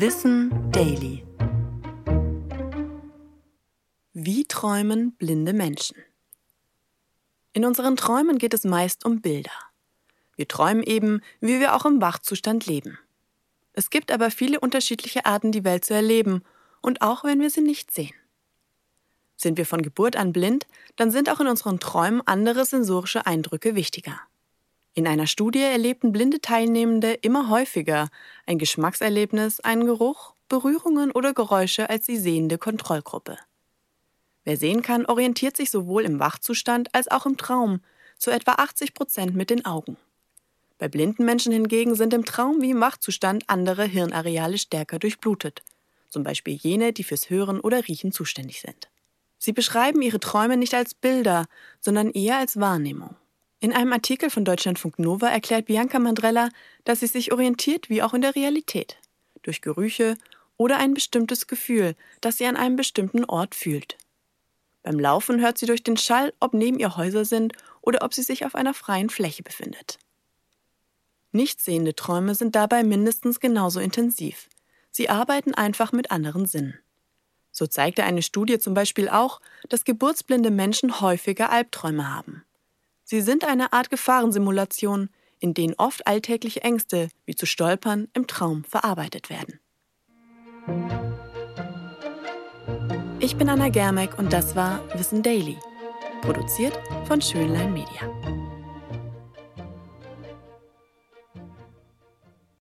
Wissen Daily. Wie träumen blinde Menschen? In unseren Träumen geht es meist um Bilder. Wir träumen eben, wie wir auch im Wachzustand leben. Es gibt aber viele unterschiedliche Arten, die Welt zu erleben, und auch wenn wir sie nicht sehen. Sind wir von Geburt an blind, dann sind auch in unseren Träumen andere sensorische Eindrücke wichtiger. In einer Studie erlebten blinde Teilnehmende immer häufiger ein Geschmackserlebnis, einen Geruch, Berührungen oder Geräusche als die sehende Kontrollgruppe. Wer sehen kann, orientiert sich sowohl im Wachzustand als auch im Traum, zu etwa 80 Prozent mit den Augen. Bei blinden Menschen hingegen sind im Traum wie im Wachzustand andere Hirnareale stärker durchblutet, zum Beispiel jene, die fürs Hören oder Riechen zuständig sind. Sie beschreiben ihre Träume nicht als Bilder, sondern eher als Wahrnehmung. In einem Artikel von Deutschlandfunk Nova erklärt Bianca Mandrella, dass sie sich orientiert wie auch in der Realität, durch Gerüche oder ein bestimmtes Gefühl, das sie an einem bestimmten Ort fühlt. Beim Laufen hört sie durch den Schall, ob neben ihr Häuser sind oder ob sie sich auf einer freien Fläche befindet. Nichtsehende Träume sind dabei mindestens genauso intensiv. Sie arbeiten einfach mit anderen Sinnen. So zeigte eine Studie zum Beispiel auch, dass geburtsblinde Menschen häufiger Albträume haben. Sie sind eine Art Gefahrensimulation, in denen oft alltägliche Ängste, wie zu stolpern, im Traum verarbeitet werden. Ich bin Anna Germeck und das war Wissen Daily, produziert von Schönlein Media.